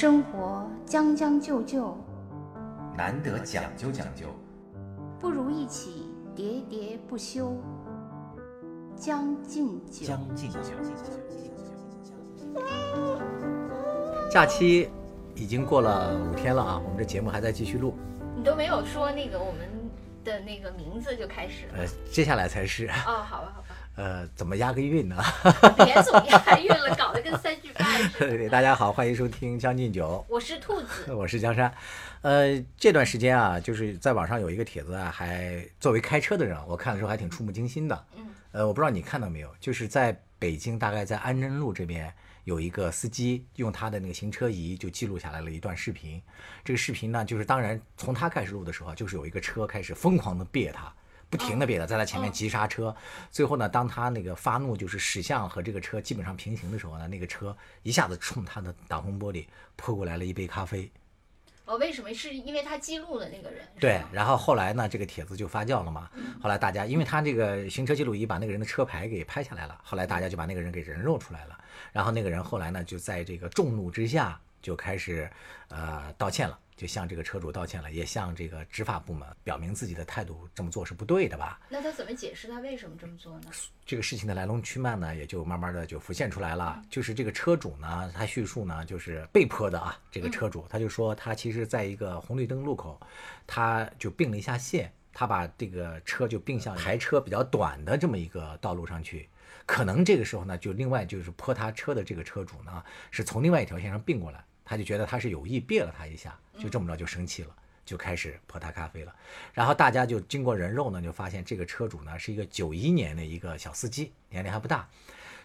生活将将就就，难得讲究讲究，不如一起喋喋不休。将进酒，将进酒。假期已经过了五天了啊，我们这节目还在继续录，你都没有说那个我们的那个名字就开始了。呃，接下来才是，哦，好吧，好吧，呃，怎么押个韵呢？别总押韵了，搞得跟三句半似的。对，大家好，欢迎收听《将进酒我是兔子，》，我是江山。呃，这段时间啊，就是在网上有一个帖子啊，还作为开车的人啊，我看的时候还挺触目惊心的。嗯，呃，我不知道你看到没有，就是在北京，大概在安贞路这边有一个司机用他的那个行车仪就记录下来了一段视频。这个视频呢，就是当然从他开始录的时候，就是有一个车开始疯狂的别他。不停的别他，在他前面急刹车，最后呢，当他那个发怒，就是驶向和这个车基本上平行的时候呢，那个车一下子冲他的挡风玻璃泼过来了一杯咖啡。哦，为什么？是因为他记录了那个人。对，然后后来呢，这个帖子就发酵了嘛。后来大家，因为他这个行车记录仪把那个人的车牌给拍下来了，后来大家就把那个人给人肉出来了。然后那个人后来呢，就在这个众怒之下，就开始呃道歉了，就向这个车主道歉了，也向这个执法部门表明自己的态度，这么做是不对的吧？那他怎么解释他为什么这么做呢？这个事情的来龙去脉呢，也就慢慢的就浮现出来了。就是这个车主呢，他叙述呢，就是被迫的啊，这个车主他就说他其实在一个红绿灯路口，他就并了一下线，他把这个车就并向排车比较短的这么一个道路上去。可能这个时候呢，就另外就是泼他车的这个车主呢，是从另外一条线上并过来，他就觉得他是有意别了他一下，就这么着就生气了。就开始泼他咖啡了，然后大家就经过人肉呢，就发现这个车主呢是一个九一年的一个小司机，年龄还不大，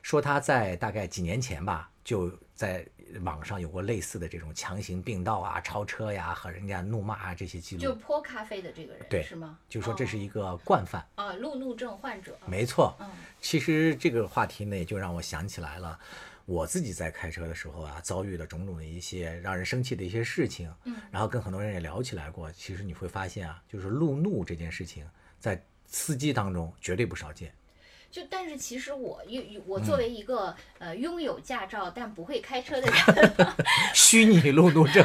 说他在大概几年前吧，就在网上有过类似的这种强行并道啊、超车呀和人家怒骂啊这些记录就，泼咖啡的这个人对是吗？就说这是哦一个惯犯。啊，路怒症患者。没错，嗯其实这个话题呢，也就让我想起来了，我自己在开车的时候啊，遭遇了种种的一些让人生气的一些事情，嗯，然后跟很多人也聊起来过。其实你会发现啊，就是路怒这件事情，在司机当中绝对不少见。就但是其实我有我嗯作为一个、呃拥有驾照但不会开车的人 虚拟路怒症，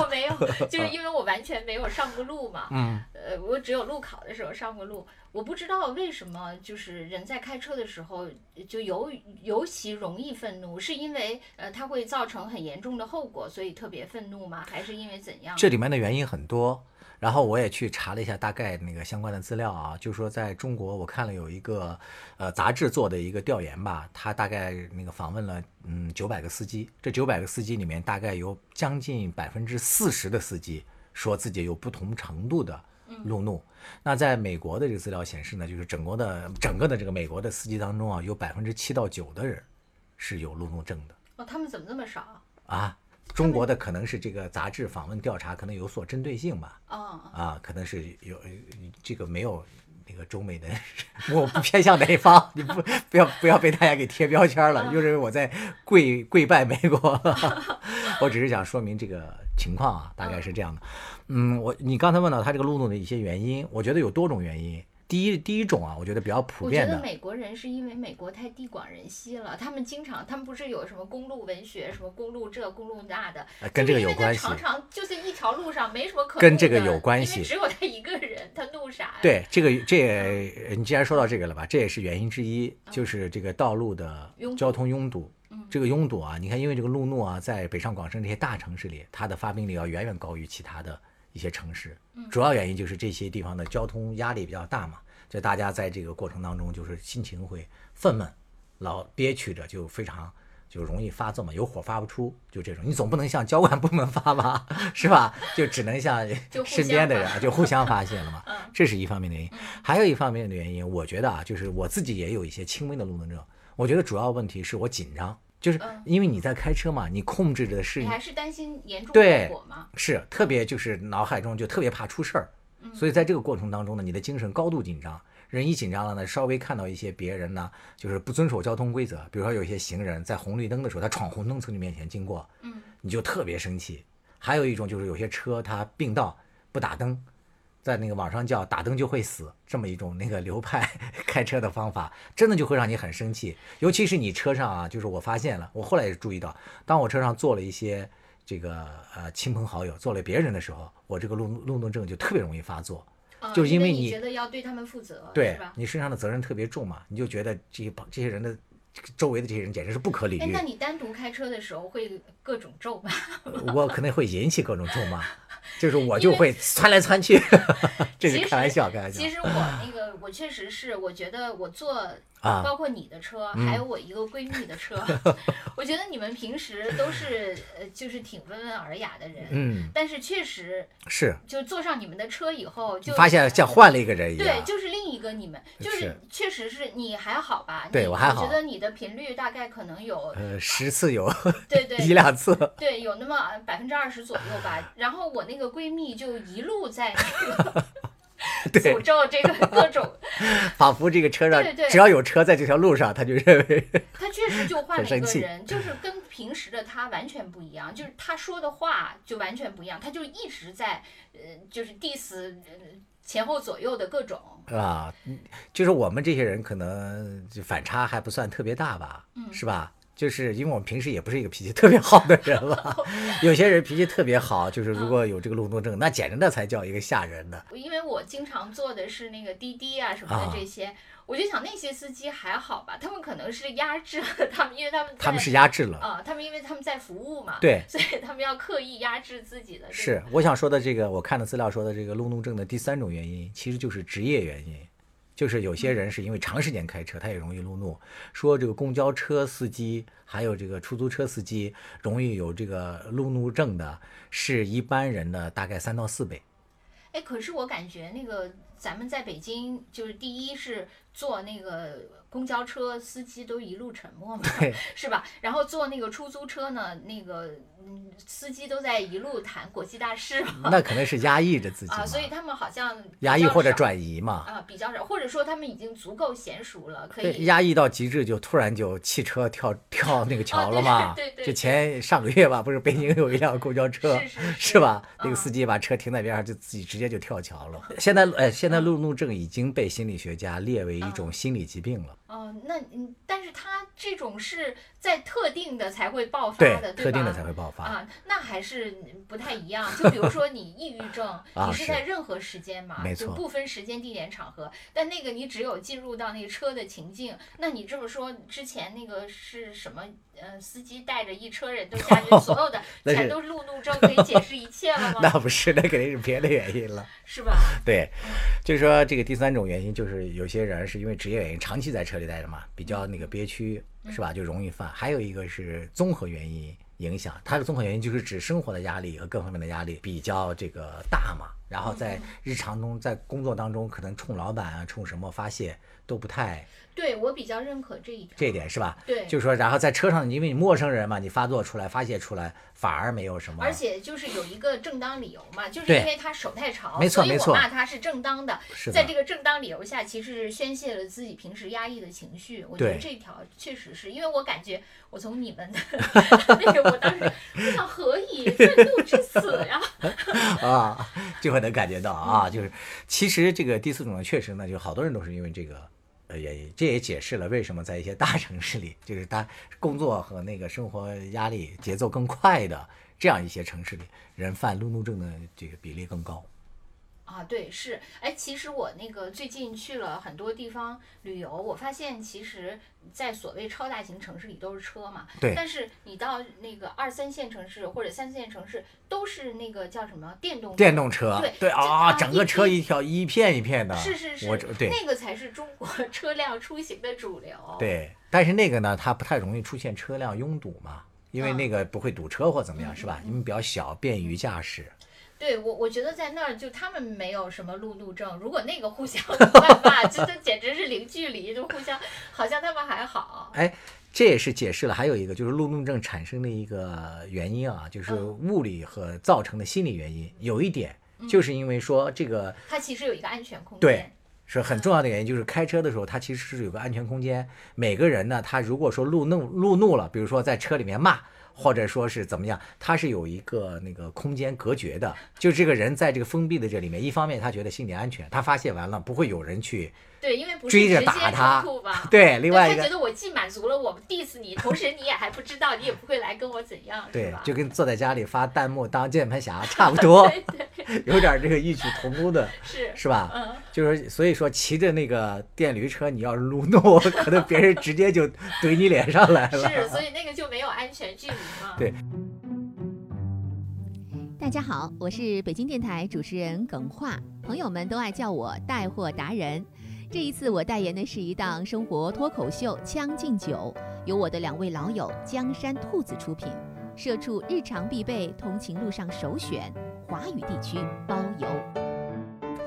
我没有，就是因为我完全没有上过路嘛。嗯，呃，我只有路考的时候上过路，我不知道为什么就是人在开车的时候就尤尤其容易愤怒，是因为呃它会造成很严重的后果，所以特别愤怒吗？还是因为怎样？这里面的原因很多。然后我也去查了一下大概那个相关的资料啊，就说在中国，我看了有一个呃杂志做的一个调研吧，他大概那个访问了嗯九百个司机，这九百个司机里面大概有将近百分之四十的司机说自己有不同程度的路怒。那在美国的这个资料显示呢，就是整个的整个的这个美国的司机当中啊，有百分之七到九的人是有路怒症的。哦，他们怎么这么少？啊，中国的可能是这个杂志访问调查可能有所针对性吧，哦，啊，可能是有呃这个没有那个中美的，我不偏向哪一方，你不不要不要被大家给贴标签了，又认为我在跪跪拜美国，我只是想说明这个情况啊，大概是这样的。嗯，我你刚才问到他这个路怒的一些原因，我觉得有多种原因。第一第一种啊，我觉得比较普遍我觉，得美国人是因为美国太地广人稀了，他们经常，他们不是有什么公路文学，什么公路这公路那的，呃跟这个有关系。常常就是一条路上没什么可跟这个有关系。只有他一个人，他怒啥呀？对，这个这也你既然说到这个了吧，这也是原因之一，就是这个道路的交通拥堵。嗯。这个拥堵啊，你看，因为这个路怒啊，在北上广深这些大城市里，它的发病率要远远高于其他的一些城市。嗯主要原因就是这些地方的交通压力比较大嘛，就大家在这个过程当中，就是心情会愤懑，老憋屈着，就非常就容易发作嘛，有火发不出，就这种。你总不能向交管部门发吧，是吧？就只能向 身边的人啊就互相发泄了嘛。嗯这是一方面的原因，还有一方面的原因，我觉得啊，就是我自己也有一些轻微的路怒症。我觉得主要问题是我紧张，就是嗯因为你在开车嘛，你控制的是你还是担心严重对后果吗？是特别就是脑海中就特别怕出事儿，嗯所以在这个过程当中呢，你的精神高度紧张。人一紧张了呢，稍微看到一些别人呢，就是不遵守交通规则，比如说有一些行人在红绿灯的时候，他闯红灯从你面前经过，嗯，你就特别生气。还有一种就是有些车它并道不打灯，在那个网上叫打灯就会死这么一种那个流派 开车的方法，真的就会让你很生气。尤其是你车上啊，就是我发现了，我后来也注意到，当我车上坐了一些这个呃亲朋好友，坐了别人的时候，我这个路路怒症就特别容易发作。啊就是因为你你觉得要对他们负责，对吧？你身上的责任特别重嘛，你就觉得这些这些人的周围的这些人简直是不可理哎，喻那。你单独开车的时候会各种咒骂？我可能会引起各种咒骂，就是我就会窜来窜去，这是开玩笑，开玩笑其。实我那个，我确实是，我觉得我坐，啊。包括你的车，嗯。还有我一个闺蜜的车，我觉得你们平时都是呃，就是挺温文尔雅的人，嗯，但是确实是。就坐上你们的车以后，就发现像换了一个人一样对，就是另一个你们，就是是确实是你还好吧？你对我还好我觉得你的频率大概可能有，呃，十次有对对 一两次，对，有那么百分之二十左右吧。然后我那个闺蜜就一路在那个对 诅，咒这个 各种，仿佛这个车上只要有车在这条路上，他就认为他确实就 换了一个人，就是跟平时的他完全不一样，就是他说的话就完全不一样，他就一直在呃，就是 diss 呃前后左右的各种。啊，嗯就是我们这些人可能就反差还不算特别大吧，嗯是吧？就是因为我们平时也不是一个脾气特别好的人了，有些人脾气特别好，就是如果有这个路怒症，那简直那才叫一个吓人的。因为我经常坐的是那个滴滴啊什么啊的这些，我就想那些司机还好吧，他们可能是压制了他们，因为他们他们是压制了，啊、他们因为他们在服务嘛，对，所以他们要刻意压制自己的、这个。是我想说的这个，我看的资料说的这个路怒症的第三种原因，其实就是职业原因，就是有些人是因为长时间开车，他也容易路怒。说这个公交车司机还有这个出租车司机容易有这个路怒症的，是一般人的大概三到四倍。哎，可是我感觉那个咱们在北京，就是第一是坐那个公交车，司机都一路沉默嘛，对，是吧？然后坐那个出租车呢，那个嗯，司机都在一路谈国际大事嘛，那可能是压抑着自己嘛，啊，所以他们好像压抑或者转移嘛。啊，比较少，或者说他们已经足够娴熟了，可，以压抑到极致就突然就汽车跳跳那个桥了嘛。哦 对对对就前上个月吧，不是北京有一辆公交车，是吧？那个嗯司机把车停在边上，就自己直接就跳桥了。现在，呃，现在路怒症已经被心理学家列为一种心理疾病了。哦，那嗯，但是他这种是在特定的才会爆发对的，，对特定的吧才会爆发。啊，那还是不太一样。就比如说你抑郁症，啊你是是在任何时间嘛，没错就不分时间、地点、场合。但那个你只有进入到那个车的情境，那你这么说，之前那个是什么？呃，司机带着一车人都下去，所有的 全都是路怒症，可以解释一切了吗 那？不是，那肯定是别的原因了。是吧？对，就是说这个第三种原因，就是有些人是因为职业原因长期在车里待着嘛，比较那个憋屈，是吧？就容易犯。还有一个是综合原因影响，它的综合原因就是指生活的压力和各方面的压力比较这个大嘛，然后在日常中在工作当中可能冲老板啊冲什么发泄都不太对我比较认可这一点。这一点是吧？对，就是说，然后在车上，因为你陌生人嘛，你发作出来发泄出来反而没有什么，而且就是有一个正当理由嘛，就是因为他手太长，没错没错所以我骂他是正当的。是的在这个正当理由下，其实是宣泄了自己平时压抑的情绪。我觉得对这条确实是因为我感觉我从你们的 那个，我当时我想何以愤怒至此呀？啊，就会能感觉到啊，就是其实这个第四种呢，确实呢，就好多人都是因为这个呃原因，这也解释了为什么在一些大城市里，就是他工作和那个生活压力节奏更快的这样一些城市里，人犯路怒症的这个比例更高。啊，对，是，哎，其实我那个最近去了很多地方旅游，我发现其实，在所谓超大型城市里都是车嘛，对但是你到那个二三线城市或者三四线城市，都是那个叫什么电动电动车，对对啊，啊整个车一条一片一片的，是是是，我对那个才是中国 车辆出行的主流。，对，但是那个呢，它不太容易出现车辆拥堵嘛，因为嗯那个不会堵车或怎么样，嗯是吧？因为比较小，便于驾驶。对我我觉得在那儿就他们没有什么路怒症，如果那个互相 谩骂，这这简直是零距离，就互相好像他们还好。哎，这也是解释了还有一个就是路怒症产生的一个原因啊，就是嗯物理和造成的心理原因。有一点就是因为说这个它其实有一个安全空间对间。是很重要的原因，就是开车的时候它其实是有个安全空间。每个人呢，他如果说路怒路怒了，比如说在车里面骂。或者说是怎么样，他是有一个那个空间隔绝的，就这个人在这个封闭的这里面，一方面他觉得心理安全，他发泄完了不会有人去对，因为不是追着直接打他冲突吧？对，另外一个他觉得我既满足了我 diss 你，同时你也还不知道，你也不会来跟我怎样，对吧，？对就跟坐在家里发弹幕当键盘侠 差不多，有点这个异曲同工的，是是吧？嗯，就是所以说骑着那个电驴车，你要是路怒，可能别人直接就怼你脸上来了。是，所以那个就没有安全距离嘛。对大家好，我是北京电台主持人耿化，朋友们都爱叫我带货达人。这一次我代言的是一档生活脱口秀《将进酒》，由我的两位老友江山兔子出品，社畜日常必备，通勤路上首选，华语地区包邮。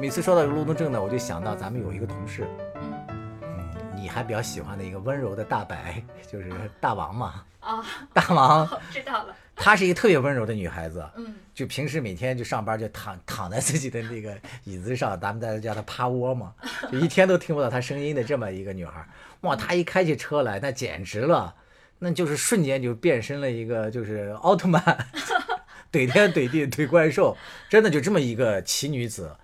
每次说到路怒症呢，我就想到咱们有一个同事，嗯，嗯，你还比较喜欢的一个温柔的大白，就是大王嘛。啊，大王，知道了。她是一个特别温柔的女孩子，嗯，就平时每天就上班就躺 躺在自己的那个椅子上，咱们在这叫她趴窝嘛，就一天都听不到她声音的这么一个女孩。哇，她一开起车来，那简直了，那就是瞬间就变身了一个就是奥特曼，怼天怼地怼怪兽，真的就这么一个奇女子。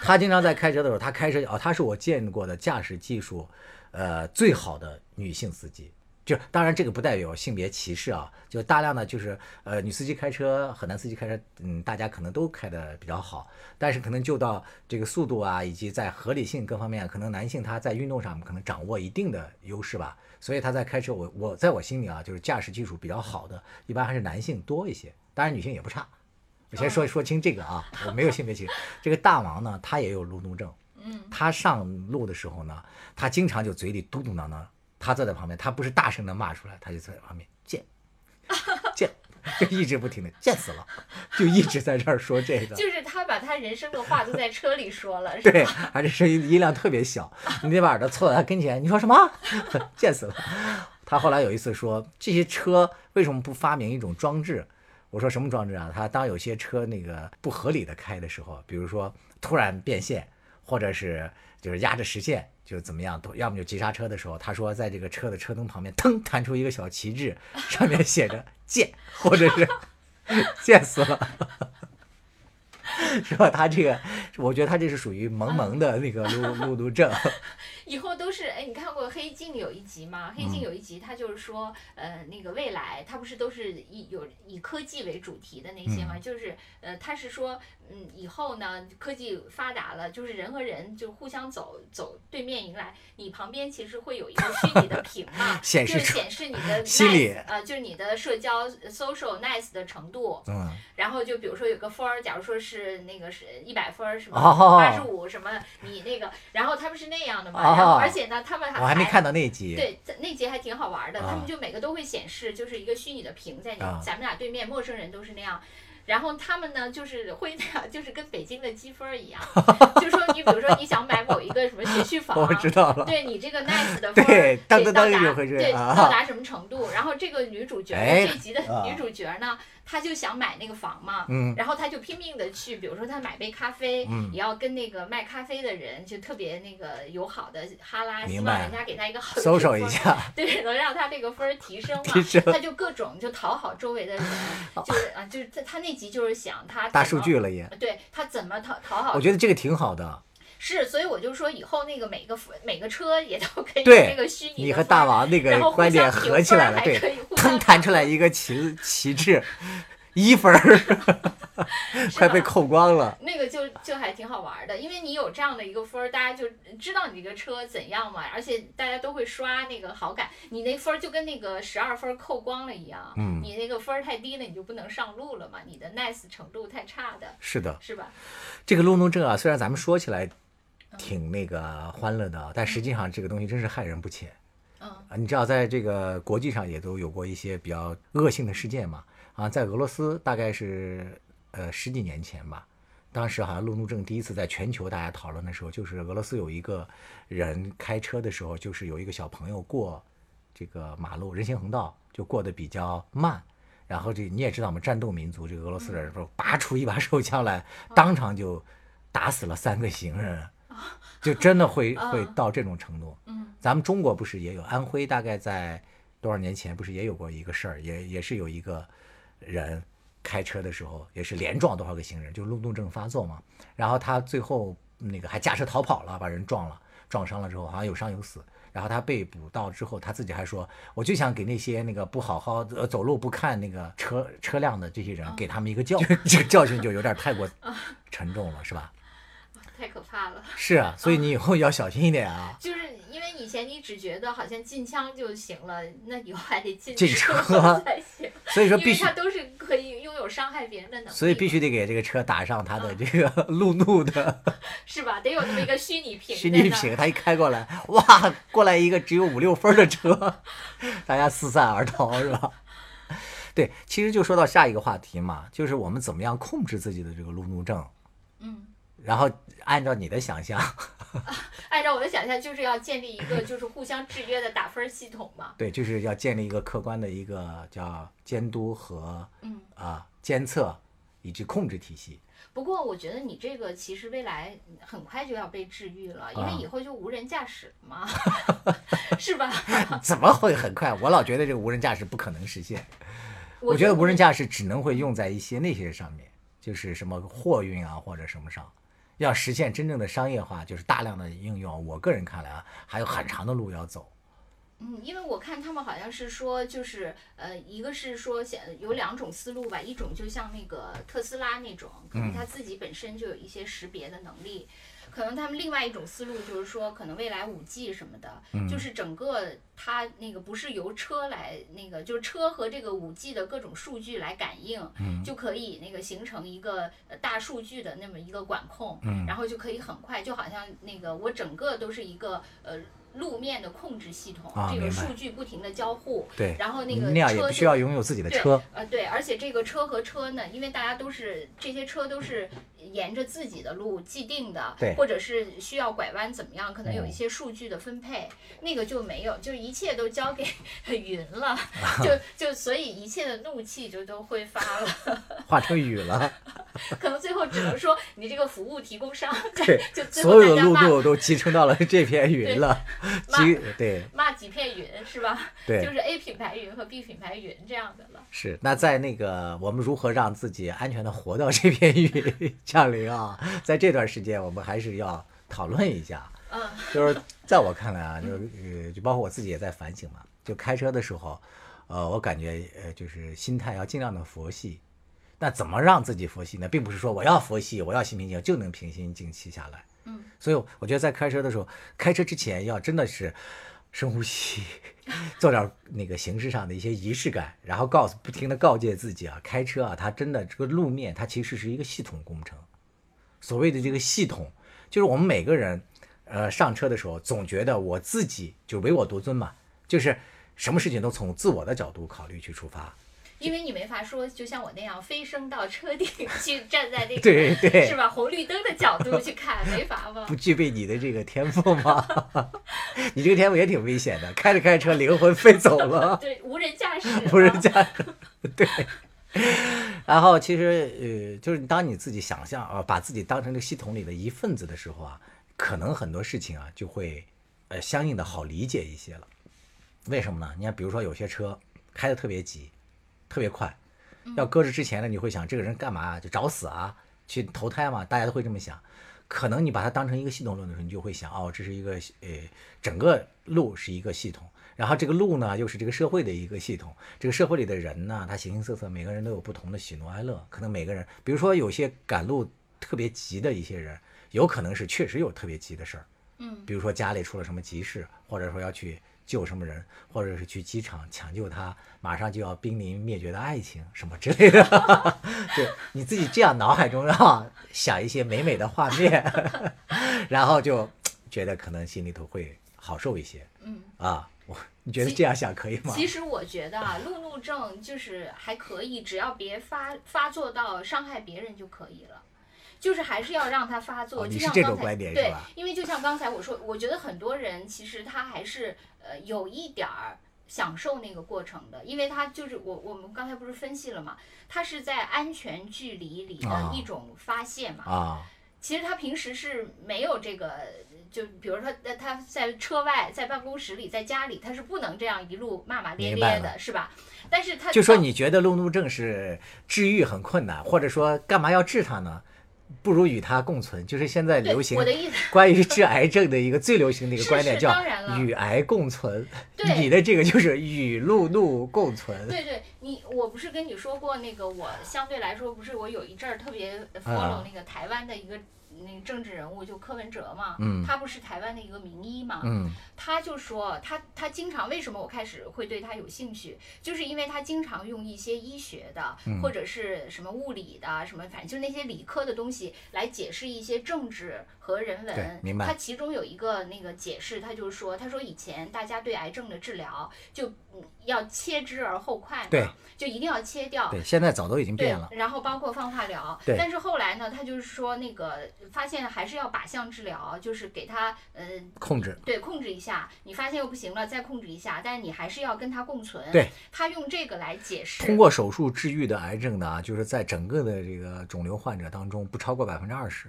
她经常在开车的时候，她开车哦，她是我见过的驾驶技术，呃，最好的女性司机。就当然这个不代表性别歧视啊，就大量的就是呃女司机开车和男司机开车，嗯，大家可能都开的比较好，但是可能就到这个速度啊，以及在合理性各方面，可能男性他在运动上可能掌握一定的优势吧，所以他在开车，我我在我心里啊，就是驾驶技术比较好的，一般还是男性多一些，当然女性也不差。我先说说清这个啊，我没有性别歧视。这个大王呢，他也有路怒症，嗯，他上路的时候呢，他经常就嘴里嘟嘟囔囔，他坐在旁边，他不是大声的骂出来，他就坐在旁边贱，贱，就一直不停的贱死了，就一直在这儿说这个。就是他把他人生的话都在车里说了，是吧？对，而且声音音量特别小，你得把耳朵凑到他跟前。你说什么？贱死了！他后来有一次说，这些车为什么不发明一种装置？我说什么装置啊？他当有些车那个不合理的开的时候，比如说突然变线，或者是就是压着实线，就是怎么样，都要么就急刹车的时候，他说在这个车的车灯旁边腾弹出一个小旗帜，上面写着“贱”或者是 “贱死了”。是吧？他这个，我觉得他这是属于萌萌的那个路 路怒症。以后都是哎，你看过《黑镜》有一集吗？《黑镜》有一集，他就是说，呃，那个未来，它不是都是以有以科技为主题的那些吗？就是呃，他是说，嗯，以后呢，科技发达了，就是人和人就互相走走对面迎来，你旁边其实会有一个虚拟的屏嘛 显示就是显示你的 nice，呃，就是你的社交 social nice 的程度。嗯，然后就比如说有个分儿，假如说是那个是一百分儿什么哦八十五什么，你那个，然后他们是那样的嘛，哦然后而且呢，他们我还没看到那集。对，在那集还挺好玩的，啊他们就每个都会显示，就是一个虚拟的屏在你、啊咱们俩对面，陌生人都是那样。然后他们呢，就是会那样，就是跟北京的积分儿一样，就说你比如说你想买某一个什么学区房，我知道了。对你这个 nice 的分儿对得到达对到达什么程度？然后这个女主角哎这集的啊女主角呢，她就想买那个房嘛，嗯。然后他就拼命的去，比如说他买杯咖啡，嗯。也要跟那个卖咖啡的人就特别那个友好的哈拉，希望人家给他一个好的搜索一下，对，能让他这个分儿提升嘛，提升。他就各种就讨好周围的人，就是啊，就是他他那集就是想他大数据了也。对他怎么讨讨好我觉得这个挺好的。是，所以我就说以后那个每个每个车也都可以那个虚拟的你和大王那个观点相合起来了，对腾 弹出来一个旗旗帜，一分儿，快被吧扣光了。那个就就还挺好玩儿的，因为你有这样的一个分儿，大家就知道你这个车怎样嘛，而且大家都会刷那个好感，你那分儿就跟那个十二分儿扣光了一样，嗯你那个分儿太低了，你就不能上路了嘛，你的 nice 程度太差的，是的，是吧？这个路怒症啊，虽然咱们说起来挺那个欢乐的啊，但实际上这个东西真是害人不浅。嗯。啊，你知道在这个国际上也都有过一些比较恶性的事件嘛？啊，在俄罗斯大概是呃十几年前吧，当时好像路怒症第一次在全球大家讨论的时候，就是俄罗斯有一个人开车的时候，就是有一个小朋友过这个马路人行横道就过得比较慢，然后这你也知道嘛，战斗民族这个俄罗斯人说拔出一把手枪来，当场就打死了三个行人，就真的会会啊到这种程度。嗯咱们中国不是也有？安徽大概在多少年前不是也有过一个事儿，也也是有一个人开车的时候也是连撞多少个行人，就路怒症发作嘛。然后他最后那个还驾车逃跑了，把人撞了。撞伤了之后，好像有伤有死。然后他被捕到之后，他自己还说，我就想给那些那个不好好呃走路不看那个车车辆的这些人，给他们一个教训。这个教训就有点太过沉重了，是吧？太可怕了。是啊，所以你以后要小心一点啊。就是因为以前你只觉得好像进枪就行了，那以后还得进进车车才行。所以说必须它，都是可以拥有伤害别人的能力，所以必须得给这个车打上它的这个路怒的是吧？得有那么一个虚拟屏，虚拟屏，。它一开过来，哇，过来一个只有五六分的车，大家四散而逃，是吧？对，其实就说到下一个话题嘛，就是我们怎么样控制自己的这个路怒症，嗯，然后按照你的想象，按照我的想象，就是要建立一个 就是互相制约的打分系统嘛。对，就是要建立一个客观的一个叫监督和嗯，啊监测以及控制体系。不过我觉得你这个其实未来很快就要被治愈了，因为啊以后就无人驾驶了嘛，是吧？怎么会很快？我老觉得这个无人驾驶不可能实现。我觉得无人驾驶只能会用在一些那些上面，就是什么货运啊或者什么上。要实现真正的商业化，就是大量的应用，我个人看来啊，还有很长的路要走。嗯，因为我看他们好像是说，就是呃，一个是说想有两种思路吧，一种就像那个特斯拉那种，可能他自己本身就有一些识别的能力。可能他们另外一种思路就是说，可能未来五 G 什么的，就是整个它那个不是由车来那个，就是车和这个五 G 的各种数据来感应，就可以那个形成一个呃大数据的那么一个管控，然后就可以很快，就好像那个我整个都是一个呃路面的控制系统，这个数据不停的交互，对，然后那个那也车就必须要拥有自己的对车。呃，对，而且这个车和车呢，因为大家都是这些车都是沿着自己的路既定的，对或者是需要拐弯怎么样，可能有一嗯些数据的分配，那个就没有，就是一切都交给 云了，就就所以一切的怒气就都挥发了，化成雨了，可能最后只能说你这个服务提供商对，就最后所有的路怒都集成到了这片云了，骂集对骂几片云是吧？对就是 A 品牌云和 B 品牌云这样的了。是。那在那个我们如何让自己安全的活到这片雨降临啊？在这段时间，我们还是要讨论一下。嗯，就是在我看来啊，就是呃，就包括我自己也在反省嘛。就开车的时候，呃，我感觉呃，就是心态要尽量的佛系。那怎么让自己佛系呢？并不是说我要佛系，我要心平气就能平心静气下来。嗯，所以我觉得在开车的时候，开车之前要真的是深呼吸，做点那个形式上的一些仪式感，然后告诉不停的告诫自己啊，开车啊，它真的这个路面它其实是一个系统工程。所谓的这个系统，就是我们每个人，呃，上车的时候总觉得我自己就唯我独尊嘛，就是什么事情都从自我的角度考虑去出发。因为你没法说，就像我那样飞升到车顶 去站在那个对对是吧红绿灯的角度去看，没法吧 不。具备你的这个天赋吗？你这个天赋也挺危险的，开着开着车灵魂飞走了。对，无人驾驶，无人驾驶，对。然后其实呃，就是当你自己想象啊，把自己当成这个系统里的一份子的时候啊，可能很多事情啊就会呃相应的好理解一些了。为什么呢？你看，比如说有些车开的特别急，特别快，要搁置之前呢，你会想这个人干嘛就找死啊，去投胎嘛，大家都会这么想。可能你把它当成一个系统论的时候，你就会想，哦，这是一个呃，整个路是一个系统，然后这个路呢又是这个社会的一个系统，这个社会里的人呢，他形形色色，每个人都有不同的喜怒哀乐，可能每个人，比如说有些赶路特别急的一些人，有可能是确实有特别急的事儿，嗯，比如说家里出了什么急事，或者说要去救什么人，或者是去机场抢救他马上就要濒临灭绝的爱情什么之类的，对你自己这样脑海中啊想一些美美的画面，然后就觉得可能心里头会好受一些嗯。啊。我你觉得这样想可以吗？其实我觉得啊，路怒症就是还可以，只要别发发作到伤害别人就可以了。就是还是要让它发作，就像刚才种观点是对，因为就像刚才我说，我觉得很多人其实他还是呃有一点儿享受那个过程的，因为他就是我我们刚才不是分析了嘛，他是在安全距离里的啊一种发泄嘛，啊，其实他平时是没有这个，就比如说他他在车外、在办公室里、在家里，他是不能这样一路骂骂咧咧的，是吧？但是他就说你觉得路怒症是治愈很困难，或者说干嘛要治他呢？不如与它共存，就是现在流行我的意思，关于治癌症的一个最流行的一个观点叫与癌共存。对你的这个就是与路怒共存。对对，你我不是跟你说过那个，我相对来说不是我有一阵儿特别啊 follow 那个台湾的一个那个政治人物，就柯文哲嘛，嗯他不是台湾的一个名医嘛，嗯他就说他他经常为什么我开始会对他有兴趣，就是因为他经常用一些医学的、嗯或者是什么物理的什么，反正就是那些理科的东西来解释一些政治和人文。明白他其中有一个那个解释，他就说，他说以前大家对癌症的治疗就嗯要切之而后快嘛，对就一定要切掉。对，现在早都已经对变了。然后包括放化疗，对但是后来呢，他就是说那个发现还是要靶向治疗，就是给他呃控制对，控制一下，你发现又不行了，再控制一下，但是你还是要跟它共存。对，他用这个来解释。通过手术治愈的癌症呢，啊就是在整个的这个肿瘤患者当中不超过百分之二十，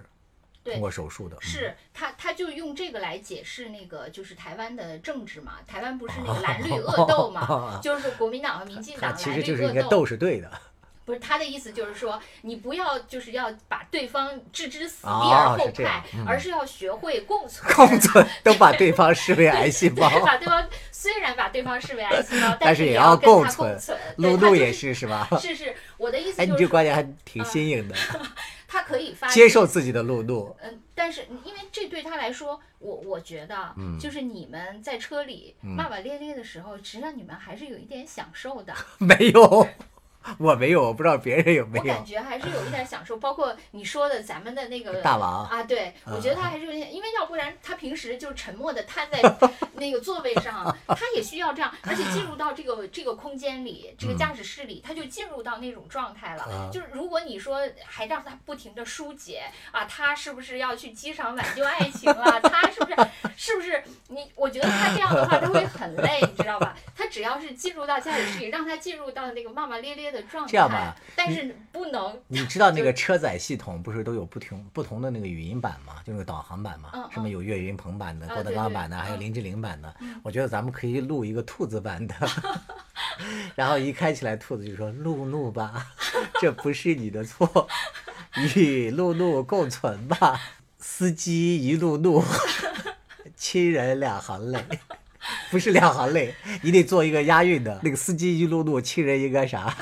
对通过手术的。嗯是他，他就用这个来解释那个就是台湾的政治嘛，台湾不是那个 蓝绿恶斗嘛，就是国民党和民进他党其实就是蓝绿恶斗。应该斗是对的。不是他的意思，就是说你不要就是要把对方置之死地哦而后快是，嗯而是要学会共存。共存都把对方视为癌细胞。把对方虽然把对方视为癌细胞，但是是也要共存共存。露露也是是吧？是是，我的意思就是你，这观点还挺新颖的，他可以发接受自己的路怒。嗯，但是因为这对他来说，我我觉得，嗯就是你们在车里骂骂咧咧的时候，实际上你们还是有一点享受的。没有，我没有，我不知道别人有没有我感。觉还是有一点享受，包括你说的咱们的那个大王啊，对我觉得他还是有点，因为要不然他平时就沉默的瘫在 那个座位上，他也需要这样，而且进入到这个这个空间里，这个驾驶室里，他就进入到那种状态了。啊就是如果你说还让他不停的疏解啊，他是不是要去机场挽救爱情了？他是不是是不是你？我觉得他这样的话他会很累，你知道吧？他只要是进入到驾驶室里，让他进入到那个骂骂咧咧的状态，这样吧但是不能你知道那个车载系统不是都有不同不同的那个语音版吗？就那个导航版嘛，嗯什么有岳云鹏版的、嗯郭德纲版的，还有林志玲版的。我觉得咱们可以录一个兔子版的，然后一开起来，兔子就说：“路怒吧，这不是你的错，与路怒共存吧。”司机一路怒，亲人两行泪。不是两行泪，你得做一个押韵的。那个司机一路怒，亲人应该啥？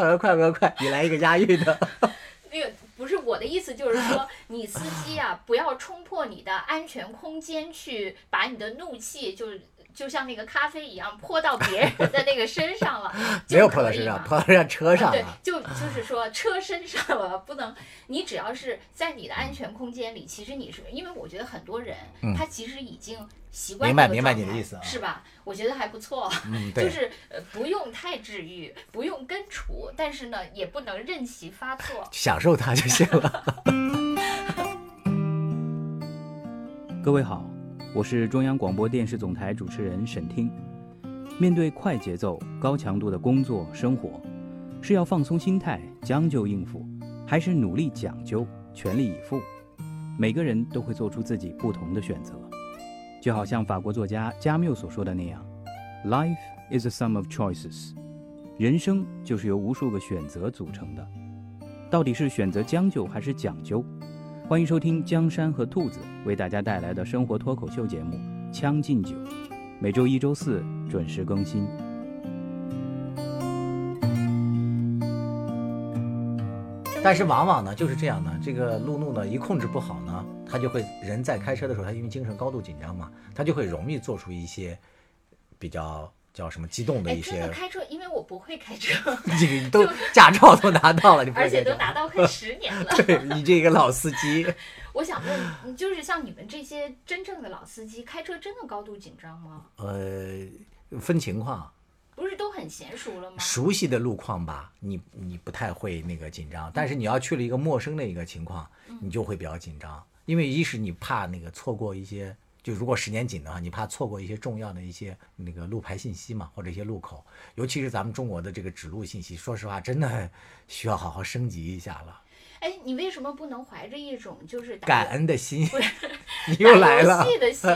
快快快快快，你来一个押韵的。那个不是我的意思，就是说 你司机啊，不要冲破你的安全空间去把你的怒气就就像那个咖啡一样泼到别人的那个身上了，就没有泼到可以身上，泼到人家车上对。，就就是说车身上了，不能。你只要是在你的安全空间里，其实你是因为我觉得很多人、他其实已经习惯这个嗯明白明白状态你的意思啊是吧？我觉得还不错。嗯，对，就是呃不用太治愈，不用根除，但是呢也不能任其发作。享受它就行了。各位好，我是中央广播电视总台主持人沈听。面对快节奏、高强度的工作生活，是要放松心态、将就应付，还是努力讲究、全力以赴？每个人都会做出自己不同的选择。就好像法国作家加缪所说的那样：“Life is a sum of choices。”人生就是由无数个选择组成的。到底是选择将就还是讲究？欢迎收听江山和兔子为大家带来的生活脱口秀节目《将进酒》，每周一、周四准时更新。但是往往呢就是这样的，这个路怒呢一控制不好呢，他就会人在开车的时候，他因为精神高度紧张嘛，他就会容易做出一些比较叫什么激动的哎，一些真的，开车，因为我不会开车，这个都驾照都拿到了，而且都拿到快十年了。对你这个老司机，我想问，你就是像你们这些真正的老司机，开车真的高度紧张吗？呃，分情况，不是都很娴熟了吗？熟悉的路况吧，你你不太会那个紧张，但是你要去了一个陌生的一个情况，你就会比较紧张，因为一是你怕那个错过一些，就如果时间紧的话，你怕错过一些重要的一些那个路牌信息嘛，或者一些路口，尤其是咱们中国的这个指路信息，说实话，真的需要好好升级一下了。哎，你为什么不能怀着一种就是感恩的心，你又来了游。戏的心？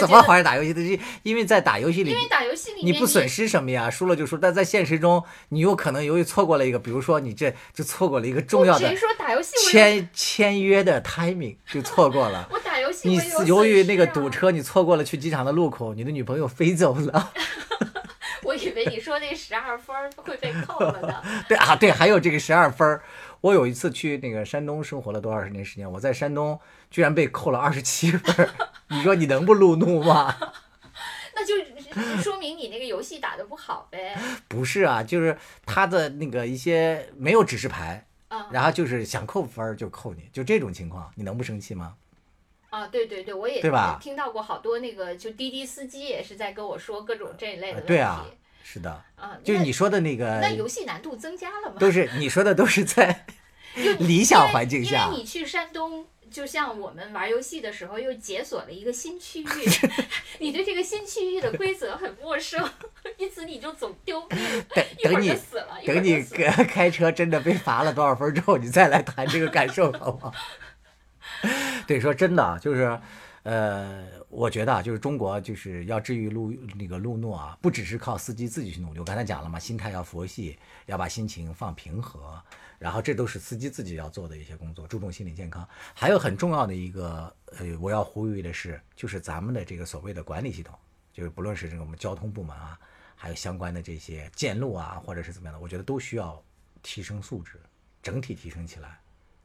怎么怀着打游戏的心？因为在打游戏里因，为打游戏里面你不损失什么呀，输了就输。但在现实中，你有可能由于错过了一个，比如说你这就错过了一个重要的谁说打游戏签签约的 timing 就错过了。我打游戏你由于那个堵车，你错过了去机场的路口，你的女朋友飞走了。我以为你说那十二分会被扣了呢。对啊，对，还有这个十二分。我有一次去那个山东生活了多少年时间，我在山东居然被扣了二十七分。你说你能不路怒吗？那就说明你那个游戏打得不好呗。不是啊，就是他的那个一些没有指示牌，啊然后就是想扣分就扣你，就这种情况，你能不生气吗？啊，对对对，我也对吧听到过好多那个就滴滴司机也是在跟我说各种这一类的问题。对啊，是的，啊，那就是你说的那个那游戏难度增加了吗？都是你说的都是在 就理想环境下因为你去山东，就像我们玩游戏的时候，又解锁了一个新区域，你对这个新区域的规则很陌生，因此你就总丢命，等你等你开车真的被罚了多少分之后，你再来谈这个感受，好不好？对，说真的，就是，呃，我觉得啊，就是中国就是要治愈路那个路怒啊，不只是靠司机自己去努力。我刚才讲了嘛，心态要佛系，要把心情放平和，然后这都是司机自己要做的一些工作，注重心理健康。还有很重要的一个，呃，我要呼吁的是，就是咱们的这个所谓的管理系统，就是不论是这个我们交通部门啊，还有相关的这些建路啊，或者是怎么样的，我觉得都需要提升素质，整体提升起来，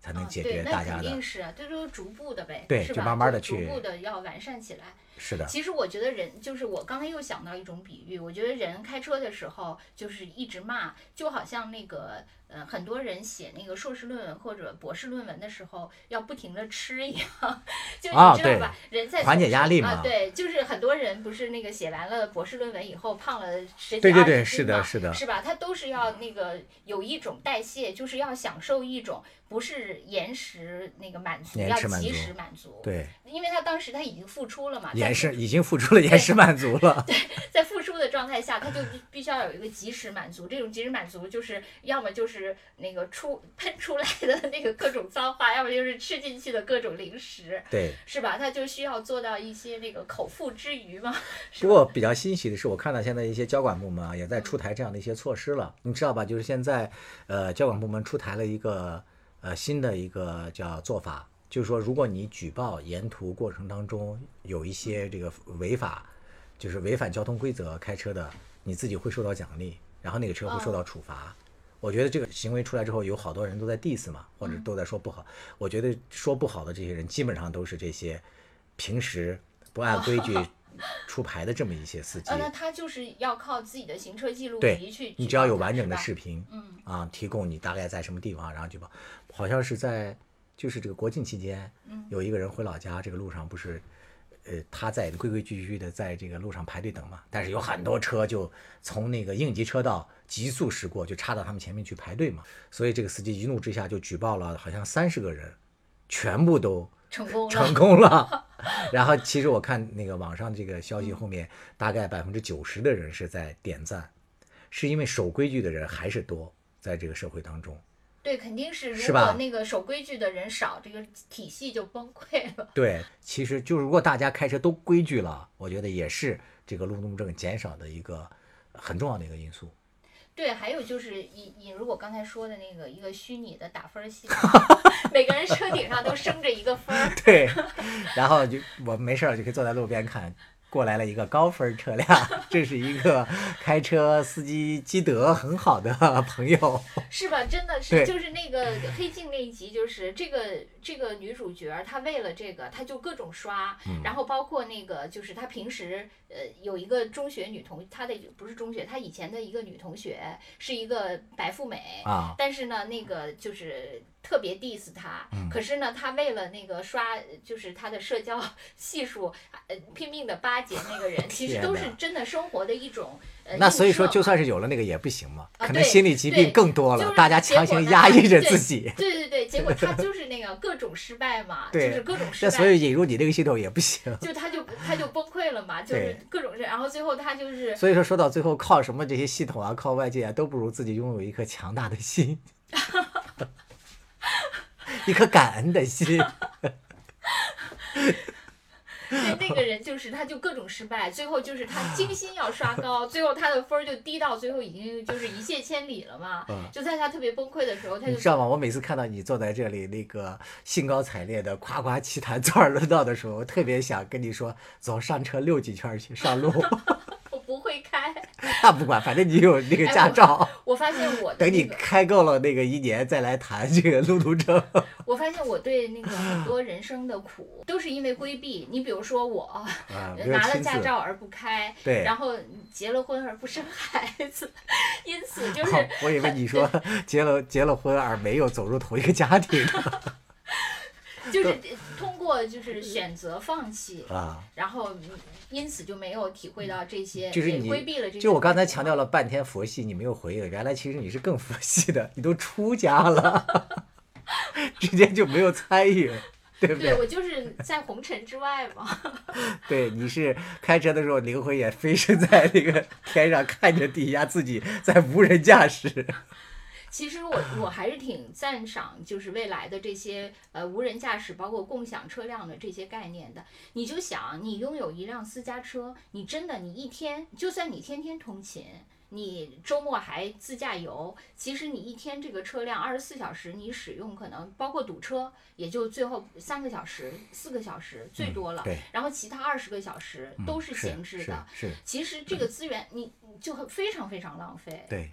才能解啊对那决大家的。肯定是啊，这都是逐步的呗，对就？慢慢的去逐步的要完善起来。是的，其实我觉得人就是我刚才又想到一种比喻，我觉得人开车的时候就是一直骂，就好像那个呃很多人写那个硕士论文或者博士论文的时候要不停的吃一样，就你知道吧？人在缓解压力嘛啊，对，就是很多人不是那个写完了博士论文以后胖了十几对对二十斤对是的嘛是的是吧？他都是要那个有一种代谢，就是要享受一种不是延时那个满足，要及时满足。对，因为他当时他已经付出了嘛，延时已经付出了延时满足了。对在付出的状态下，他就必必须要有一个及时满足。这种及时满足就是要么就是那个出喷出来的那个各种脏话，要么就是吃进去的各种零食，对，是吧？他就需要做到一些那个口腹之欲嘛。不过比较欣喜的是，我看到现在一些交管部门啊，也在出台这样的一些措施了。你知道吧？就是现在，呃，交管部门出台了一个呃新的一个叫做法，就是说，如果你举报沿途过程当中有一些这个违法，就是违反交通规则开车的，你自己会受到奖励，然后那个车会受到处罚。我觉得这个行为出来之后，有好多人都在 diss 嘛，或者都在说不好。我觉得说不好的这些人，基本上都是这些平时不按规矩出牌的这么一些司机呃，。那他就是要靠自己的行车记录仪去，你只要有完整的视频，嗯啊，提供你大概在什么地方，然后举报。好像是在就是这个国庆期间，嗯有一个人回老家，这个路上不是，呃，他在规规矩矩的在这个路上排队等嘛，但是有很多车就从那个应急车道急速驶过，就插到他们前面去排队嘛，所以这个司机一怒之下就举报了，好像三十个人，全部都成功了。成功了。然后其实我看那个网上这个消息后面，大概百分之九十的人是在点赞，是因为守规矩的人还是多，在这个社会当中。对，肯定是是吧如果那个守规矩的人少，这个体系就崩溃了。对，其实就是如果大家开车都规矩了，我觉得也是这个路怒症减少的一个很重要的一个因素。对，还有就是引引入我刚才说的那个一个虚拟的打分儿系统，每个人车顶上都升着一个分儿。对，然后就我没事儿就可以坐在路边看，过来了一个高分车辆，这是一个开车司机积德很好的朋友。是吧？真的是，就是那个黑镜那一集，就是这个这个女主角儿，她为了这个，她就各种刷，嗯然后包括那个就是她平时呃有一个中学女同，她的不是中学，她以前的一个女同学是一个白富美啊但是呢，那个就是特别 diss 她，嗯可是呢，她为了那个刷就是她的社交 系数，呃拼命的巴结那个人，其实都是真的生活的一种呃那所以说，就算是有了那个也不行嘛，可能心理疾病更多了，大家强行压抑着自己。对对对，结果他 就是那个各种失败嘛，就是各种失败。那所以，引入你这个系统也不行。就他就他就崩溃了嘛，就是各种事，然后最后他就是所以说，说到最后，靠什么这些系统啊，靠外界啊，都不如自己拥有一颗强大的心。一颗感恩的心。对，那个人就是，他就各种失败，最后就是他精心要刷 高，最后他的分儿就低到最后已经就是一泻千里了嘛。嗯就在他特别崩溃的时候，他就你知道吗？我每次看到你坐在这里，那个兴高采烈的夸夸其谈、坐而论道的时候，我特别想跟你说，走上车溜几圈去上路。我不会开。那不管，反正你有那个驾照。我发现我的 等你开够了那个一年，再来谈这个路途证。我发现我对那个很多人生的苦都是因为规避。你比如说我啊，拿了驾照而不开，对然后结了婚而不生孩子，因此就是哦我以为你说结了结了婚而没有走入同一个家庭就是通过就是选择放弃，啊。然后因此就没有体会到这些，就是你规避了这些。就我刚才强调了半天佛系，你没有回应，原来其实你是更佛系的，你都出家了，直接就没有参与，对不对？对我就是在红尘之外嘛。对，你是开车的时候灵魂也飞升在那个天上，看着底下自己在无人驾驶。其实我我还是挺赞赏，就是未来的这些呃无人驾驶，包括共享车辆的这些概念的。你就想，你拥有一辆私家车，你真的你一天，就算你天天通勤，你周末还自驾游，其实你一天这个车辆二十四小时你使用，可能包括堵车，也就最后三个小时、四个小时最多了。对，然后其他二十个小时都是闲置的。是，是其实这个资源你你就很非常非常浪费。对。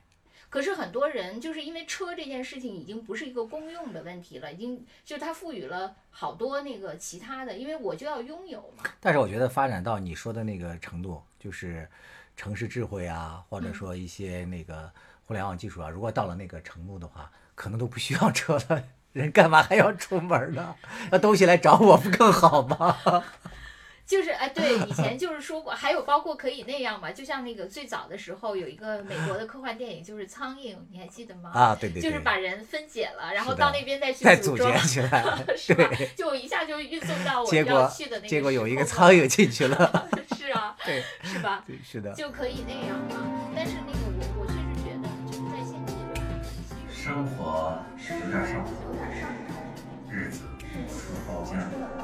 可是很多人就是因为车这件事情已经不是一个公用的问题了，已经就它赋予了好多那个其他的，因为我就要拥有嘛。但是我觉得发展到你说的那个程度，就是城市智慧啊，或者说一些那个互联网技术啊，如果到了那个程度的话，可能都不需要车了。人干嘛还要出门呢？那东西来找我不更好吗？就是哎，对，以前就是说过，还有包括可以那样嘛，就像那个最早的时候有一个美国的科幻电影，就是《苍蝇》，你还记得吗？啊，对对对，就是把人分解了，然后到那边再去再组组装建起来，是吧对？就一下就运送到 我结果要去的那个结果有一个苍蝇进去了，是啊，对是吧？对，是的。就可以那样嘛。但是那个我我确实觉得，就是在现阶段，生活有点上头，有点上头。